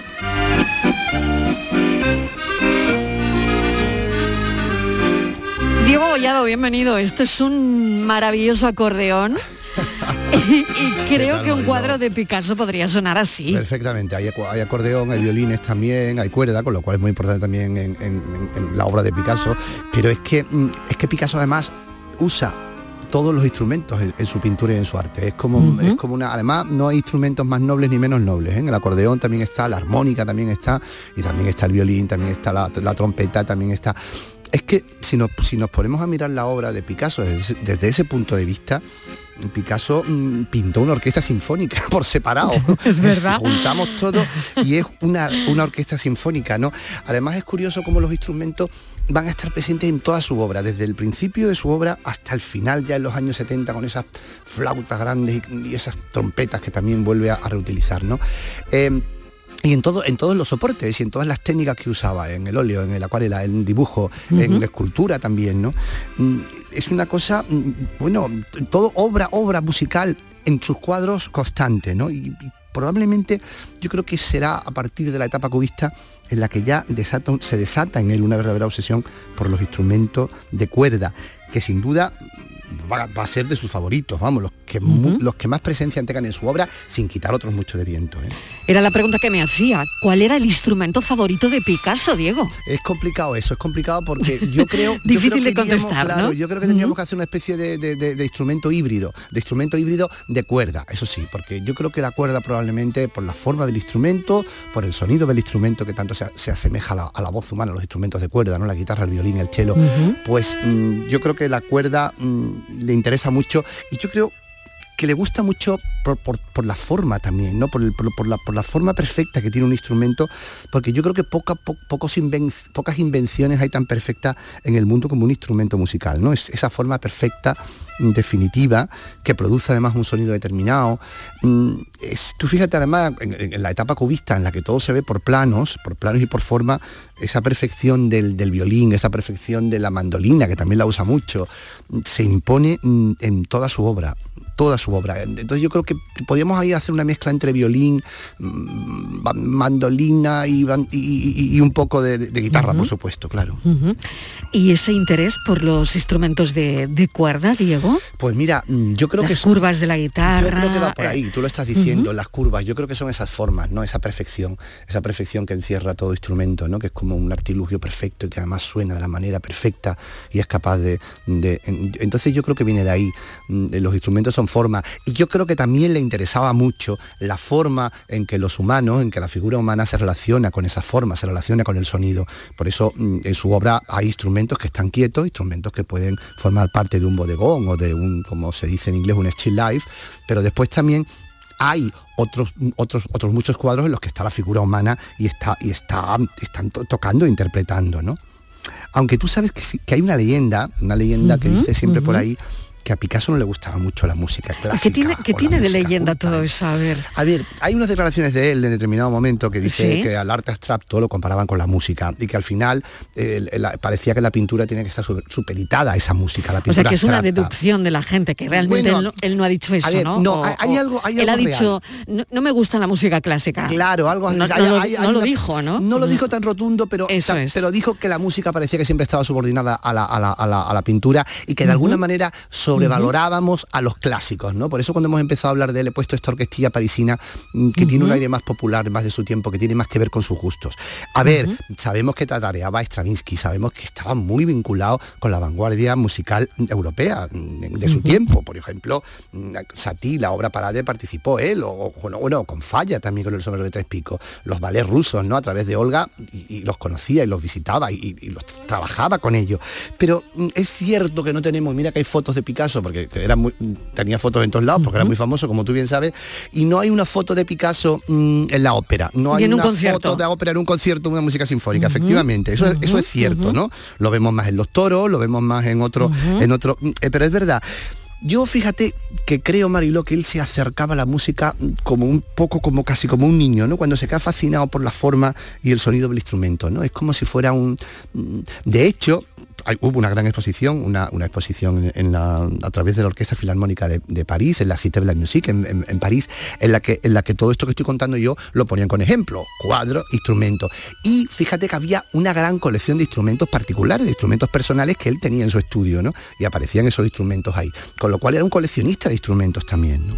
Diego Bollado, bienvenido. Esto es un maravilloso acordeón. y, y creo que un cuadro de Picasso podría sonar así. Perfectamente, hay, acordeón, hay violines también, hay cuerda, con lo cual es muy importante también en, en- en la obra de Picasso, pero es que, mm, es que Picasso además usa todos los instrumentos en, en su pintura y en su arte. Es como, es como una. Además, no hay instrumentos más nobles ni menos nobles. ¿eh? El acordeón también está, la armónica también está, y también está el violín, también está la, la trompeta, también está. Es que si nos, si nos ponemos a mirar la obra de Picasso desde, desde ese punto de vista, Picasso mm, pintó una orquesta sinfónica por separado. Es verdad. Juntamos todo y es una, una orquesta sinfónica, ¿no? Además es curioso cómo los instrumentos van a estar presentes en toda su obra, desde el principio de su obra hasta el final, ya en los años 70, con esas flautas grandes y, y esas trompetas que también vuelve a, a reutilizar, ¿no? Eh, y en, todo, en todos los soportes y en todas las técnicas que usaba, en el óleo, en el acuarela, en el dibujo, en la escultura también, ¿no? Mm, Es una cosa, mm, bueno, todo obra, obra musical en sus cuadros constante, ¿no? Y, y probablemente yo creo que será a partir de la etapa cubista en la que ya desata- se desata en él una verdadera obsesión por los instrumentos de cuerda, que sin duda va, va a ser de sus favoritos, vamos, los que, los que más presencia tengan en su obra, sin quitar otros mucho de viento. ¿eh? Era la pregunta que me hacía. ¿Cuál era el instrumento favorito de Picasso, Diego? Es complicado eso, es complicado porque yo creo... yo Difícil creo de contestar, Yo creo que tendríamos que hacer una especie de, de- de- de instrumento híbrido, de instrumento híbrido de cuerda, eso sí, porque yo creo que la cuerda probablemente por la forma del instrumento, por el sonido del instrumento que tanto se, se asemeja a la, a la voz humana, los instrumentos de cuerda, ¿no? La guitarra, el violín, el cello, pues mm, yo creo que la cuerda mm, le interesa mucho y yo creo que le gusta mucho por, la forma también, ¿no? Por, el- por- la, por la forma perfecta que tiene un instrumento, porque yo creo que poca- po- pocos inven- pocas invenciones hay tan perfectas en el mundo como un instrumento musical, ¿no? Es esa forma perfecta, mm, definitiva, que produce además un sonido determinado. Mm, es- tú fíjate además en, la etapa cubista en la que todo se ve por planos, por planos y por forma, esa perfección del, violín, esa perfección de la mandolina, que también la usa mucho, se impone mm, en toda su obra toda su obra. Entonces yo creo que podríamos ahí hacer una mezcla entre violín, mm, mandolina y, un poco de, de guitarra, por supuesto, claro. ¿Y ese interés por los instrumentos de, de cuerda, Diego? Pues mira, mm, yo creo Las que es- curvas de la guitarra. Yo creo que va por eh, ahí, tú lo estás diciendo, ujú. las curvas, yo creo que son esas formas, ¿no? Esa perfección, esa perfección que encierra todo instrumento, ¿no? Que es como un artilugio perfecto y que además suena de la manera perfecta y es capaz de... de- en- entonces yo creo que viene de ahí, mm, los instrumentos son formas. Y yo creo que también le interesaba mucho la forma en que los humanos, en que la figura humana se relaciona con esa forma, se relaciona con el sonido. Por eso mm, en su obra hay instrumentos que están quietos, instrumentos que pueden formar parte de un bodegón o de un, como se dice en inglés, un still life, pero después también hay otros, otros, otros muchos cuadros en los que está la figura humana y está, y está, están to- tocando e interpretando, ¿no? Aunque tú sabes que, sí- que hay una leyenda, una leyenda que dice siempre por ahí que a Picasso no le gustaba mucho la música clásica. ¿Qué tiene, o la tiene de leyenda todo eso? A ver. a ver, hay unas declaraciones de él en determinado momento que dice Sí. que al arte abstracto lo comparaban con la música y que al final eh, parecía que la pintura tiene que estar supeditada a esa música. La O sea, pintura que es una deducción de la gente, que realmente Bueno, él, no, él no ha dicho eso, ver, ¿no? no, O- hay- o algo- hay él ha dicho, no, no me gusta la música clásica. Claro, algo No, hay- lo- hay- hay no lo una- dijo, ¿no? No lo dijo tan rotundo, pero, Eso ta- es. pero dijo que la música parecía que siempre estaba subordinada a la, a la- a la- a la pintura y que de alguna manera sobrevalorábamos a los clásicos, ¿no? Por eso cuando hemos empezado a hablar de él he puesto esta orquestilla parisina mm, que tiene un aire más popular, más de su tiempo, que tiene más que ver con sus gustos. A ver, sabemos que tatareaba Stravinsky, sabemos que estaba muy vinculado con la vanguardia musical europea mm, de su tiempo. Por ejemplo, mm, Satie, la obra Parade, participó él, o, o, bueno, con Falla también con el sombrero de tres picos. Los ballets rusos, ¿no? A través de Olga, y, y los conocía y los visitaba y, y los trabajaba con ellos. Pero es cierto que no tenemos, mira que hay fotos de Picasso, porque que era muy, mm, tenía fotos en todos lados, porque era muy famoso, como tú bien sabes, y no hay una foto de Picasso mm, en la ópera, no hay en un una concierto. foto de ópera en un concierto, una música sinfónica, efectivamente. Eso, es- eso es cierto. ¿no? Lo vemos más en los toros, lo vemos más en otro, en otro. eh, pero es verdad. Yo fíjate que creo, Mariló, que él se acercaba a la música mm, como un poco, como casi como un niño, ¿no? Cuando se queda fascinado por la forma y el sonido del instrumento, ¿no? Es como si fuera un. mm, De hecho, hubo una gran exposición, una, una exposición en, la, a través de la Orquesta Filarmónica de, París, en la Cité de la Musique, en, en- en París, en la, que, en la que todo esto que estoy contando yo lo ponían con ejemplo, cuadros, instrumentos. Y fíjate que había una gran colección de instrumentos particulares, de instrumentos personales que él tenía en su estudio, ¿no? Y aparecían esos instrumentos ahí. Con lo cual era un coleccionista de instrumentos también, ¿no?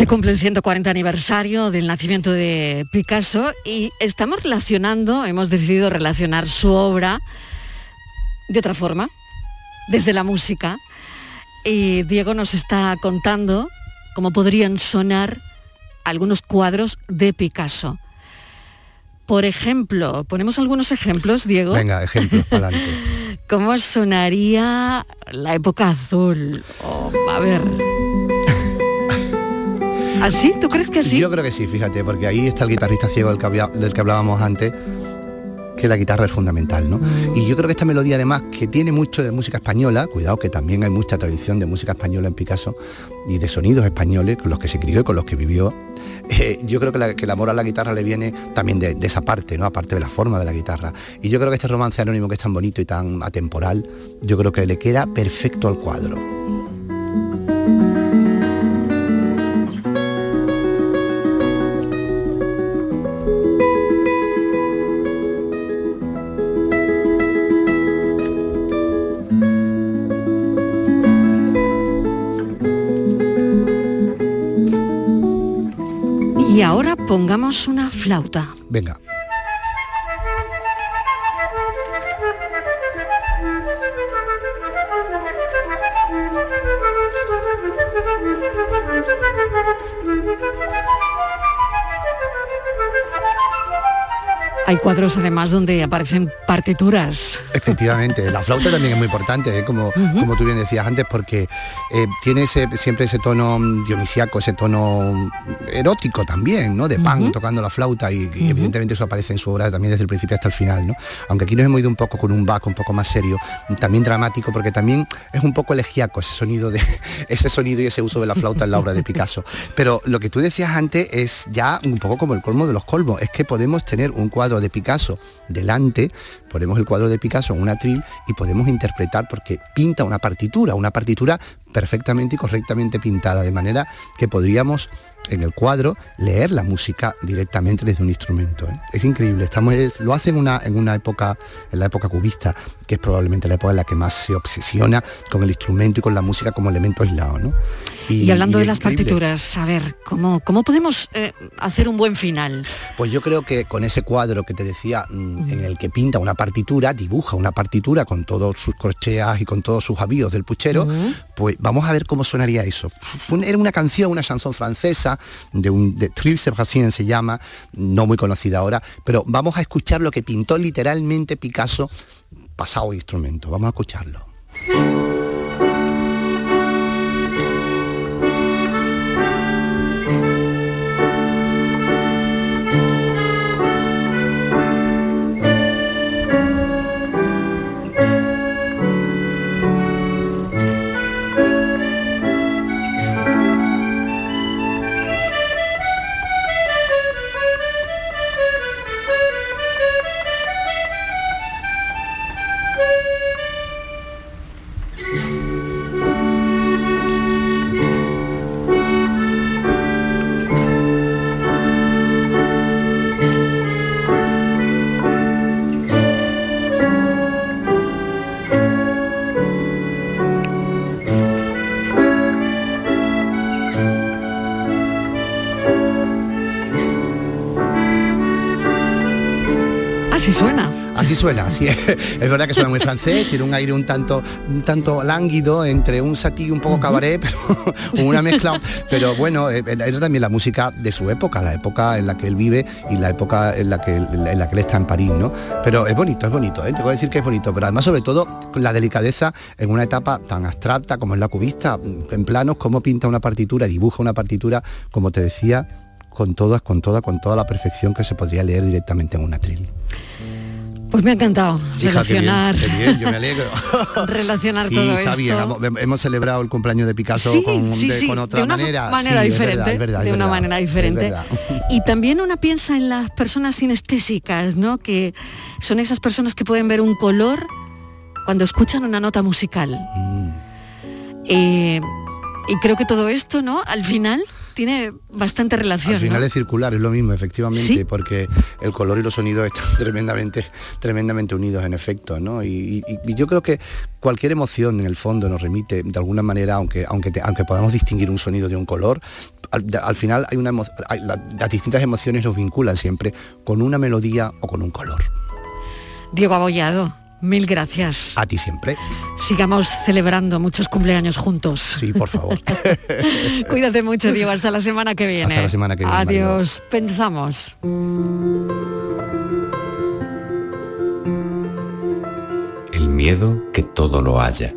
Se cumple el 140 aniversario del nacimiento de Picasso y estamos relacionando, hemos decidido relacionar su obra de otra forma, desde la música. Y Diego nos está contando cómo podrían sonar algunos cuadros de Picasso. Por ejemplo, ponemos algunos ejemplos, Diego. Venga, ejemplos para adelante. ¿Cómo sonaría la época azul? O, a ver. ¿Así? ¿Tú crees que sí? Yo creo que sí, fíjate, porque ahí está el guitarrista ciego del que, había- del que hablábamos antes, que la guitarra es fundamental, ¿no? Y yo creo que esta melodía además, que tiene mucho de música española, cuidado que también hay mucha tradición de música española en Picasso y de sonidos españoles con los que se crió y con los que vivió, eh, yo creo que, la- que el amor a la guitarra le viene también de, de esa parte, ¿no? Aparte de la forma de la guitarra. Y yo creo que este romance anónimo que es tan bonito y tan atemporal, yo creo que le queda perfecto al cuadro. Pongamos una flauta. Venga. Hay cuadros además donde aparecen partituras. Efectivamente, la flauta también es muy importante, ¿eh? como, como tú bien decías antes, porque eh, tiene ese- siempre ese tono dionisíaco, ese tono erótico también, ¿no? De pan tocando la flauta y, y evidentemente eso aparece en su obra también desde el principio hasta el final, ¿no? Aunque aquí nos hemos ido un poco con un back un poco más serio, también dramático, porque también es un poco elegíaco ese sonido de ese sonido y ese uso de la flauta en la obra de Picasso. Pero lo que tú decías antes es ya un poco como el colmo de los colmos, es que podemos tener un cuadro de Picasso delante, ponemos el cuadro de Picasso en un atril y podemos interpretar porque pinta una partitura, una partitura perfectamente y correctamente pintada, de manera que podríamos en el cuadro leer la música directamente desde un instrumento. ¿eh? Es increíble, estamos, es- lo hacen una, en una época, en la época cubista, que es probablemente la época en la que más se obsesiona con el instrumento y con la música como elemento aislado. ¿no? Y, hablando y de las increíble. partituras, a ver, ¿cómo, cómo podemos eh, hacer un buen final? Pues yo creo que con ese cuadro que te decía, mm, en el que pinta una partitura, dibuja una partitura con todos sus corcheas y con todos sus avíos del puchero, pues vamos a ver cómo sonaría eso. Era una canción, una chanson francesa, de un de Trill Sebastian se llama, no muy conocida ahora, pero vamos a escuchar lo que pintó literalmente Picasso pasado instrumento. Vamos a escucharlo. Suena. Así es. Verdad que suena muy francés, tiene un aire un tanto, un tanto lánguido entre un satí y un poco cabaret, pero una mezcla. Pero bueno, eh, era también la música de su época, la época en la que él vive y la época en la que, en la que él está en París, ¿no? Pero es bonito, es bonito, ¿eh? te puedo decir que es bonito, pero además sobre todo la delicadeza en una etapa tan abstracta como es la cubista, en planos, cómo pinta una partitura, dibuja una partitura, como te decía, con todas, con toda, con toda la perfección que se podría leer directamente en una tril. Pues me ha encantado Hija, qué bien, relacionar, qué bien, yo me alegro. relacionar Sí, todo está esto. bien. Hemos, celebrado el cumpleaños de Picasso Sí, con, sí, de- con de otra una manera. diferente, de una manera diferente. Y también una piensa en las personas sinestésicas, ¿no? Que son esas personas que pueden ver un color cuando escuchan una nota musical. Mm. Eh, y creo que todo esto, ¿no? Al final tiene bastante relación. Al final ¿no? es circular, es lo mismo, efectivamente, Sí. porque el color y los sonidos están tremendamente, tremendamente unidos en efecto, ¿no? Y, y- y yo creo que cualquier emoción en el fondo nos remite de alguna manera, aunque, aunque, te- aunque podamos distinguir un sonido de un color, al, final hay una hay- la- las distintas emociones nos vinculan siempre con una melodía o con un color. Diego Abollado, mil gracias. A ti siempre. Sigamos celebrando muchos cumpleaños juntos. Sí, por favor. Cuídate mucho, Diego. Hasta la semana que viene. Hasta la semana que viene. Adiós. Pensamos. El miedo que todo lo haya.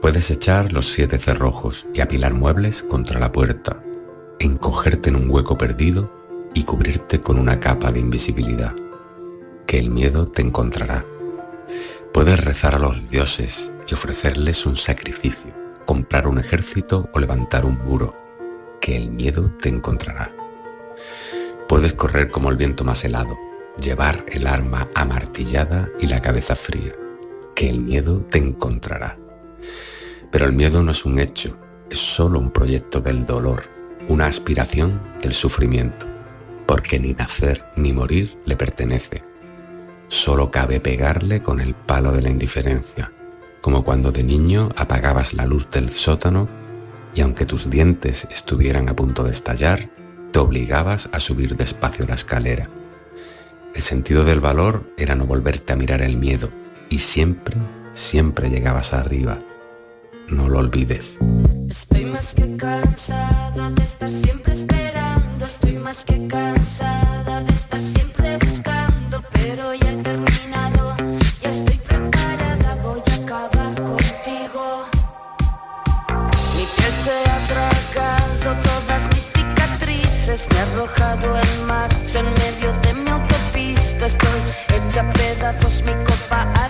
Puedes echar los siete cerrojos y apilar muebles contra la puerta, encogerte en un hueco perdido y cubrirte con una capa de invisibilidad. Que el miedo te encontrará. Puedes rezar a los dioses y ofrecerles un sacrificio, comprar un ejército o levantar un muro. Que el miedo te encontrará. Puedes correr como el viento más helado, llevar el arma amartillada y la cabeza fría, que el miedo te encontrará. Pero el miedo no es un hecho, es solo un proyecto del dolor, una aspiración del sufrimiento, porque ni nacer ni morir le pertenece. Solo cabe pegarle con el palo de la indiferencia, como cuando de niño apagabas la luz del sótano y aunque tus dientes estuvieran a punto de estallar, te obligabas a subir despacio la escalera. El sentido del valor era no volverte a mirar el miedo y siempre, siempre llegabas arriba. No lo olvides. Estoy más que cansada de estar siempre esperando. Estoy más que cansada de Me ha arrojado en marcha en medio de mi autopista. Estoy hecha pedazos. Mi copa ha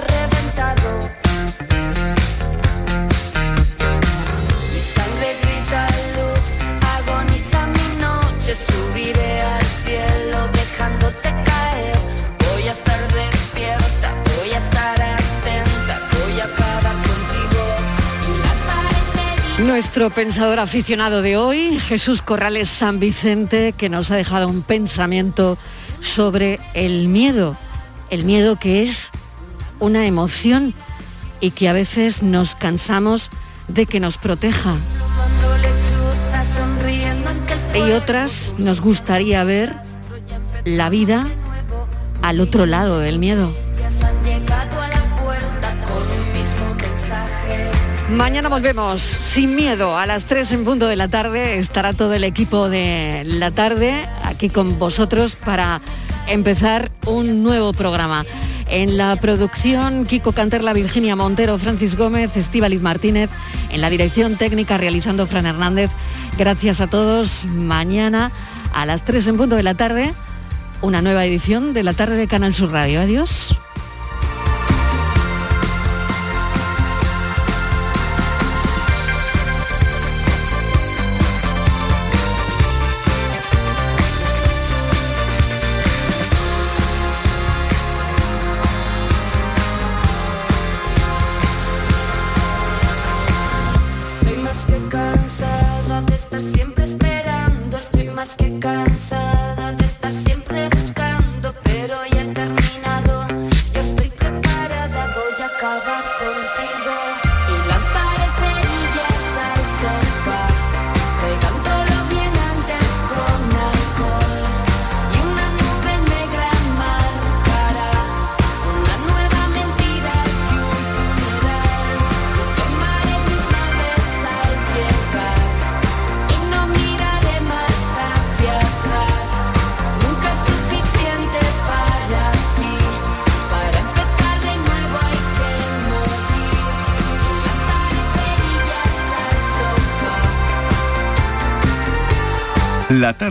Nuestro pensador aficionado de hoy, Jesús Corrales San Vicente, que nos ha dejado un pensamiento sobre el miedo. El miedo que es una emoción y que a veces nos cansamos de que nos proteja. y otras nos gustaría ver la vida al otro lado del miedo. Mañana volvemos sin miedo a las 3 en punto de la tarde. Estará todo el equipo de la tarde aquí con vosotros para empezar un nuevo programa. En la producción, Kiko Canterla, Virginia Montero, Francis Gómez, Estíbaliz Martínez. En la dirección técnica, realizando Fran Hernández. Gracias a todos. Mañana a las 3 en punto de la tarde, una nueva edición de la tarde de Canal Sur Radio. Adiós.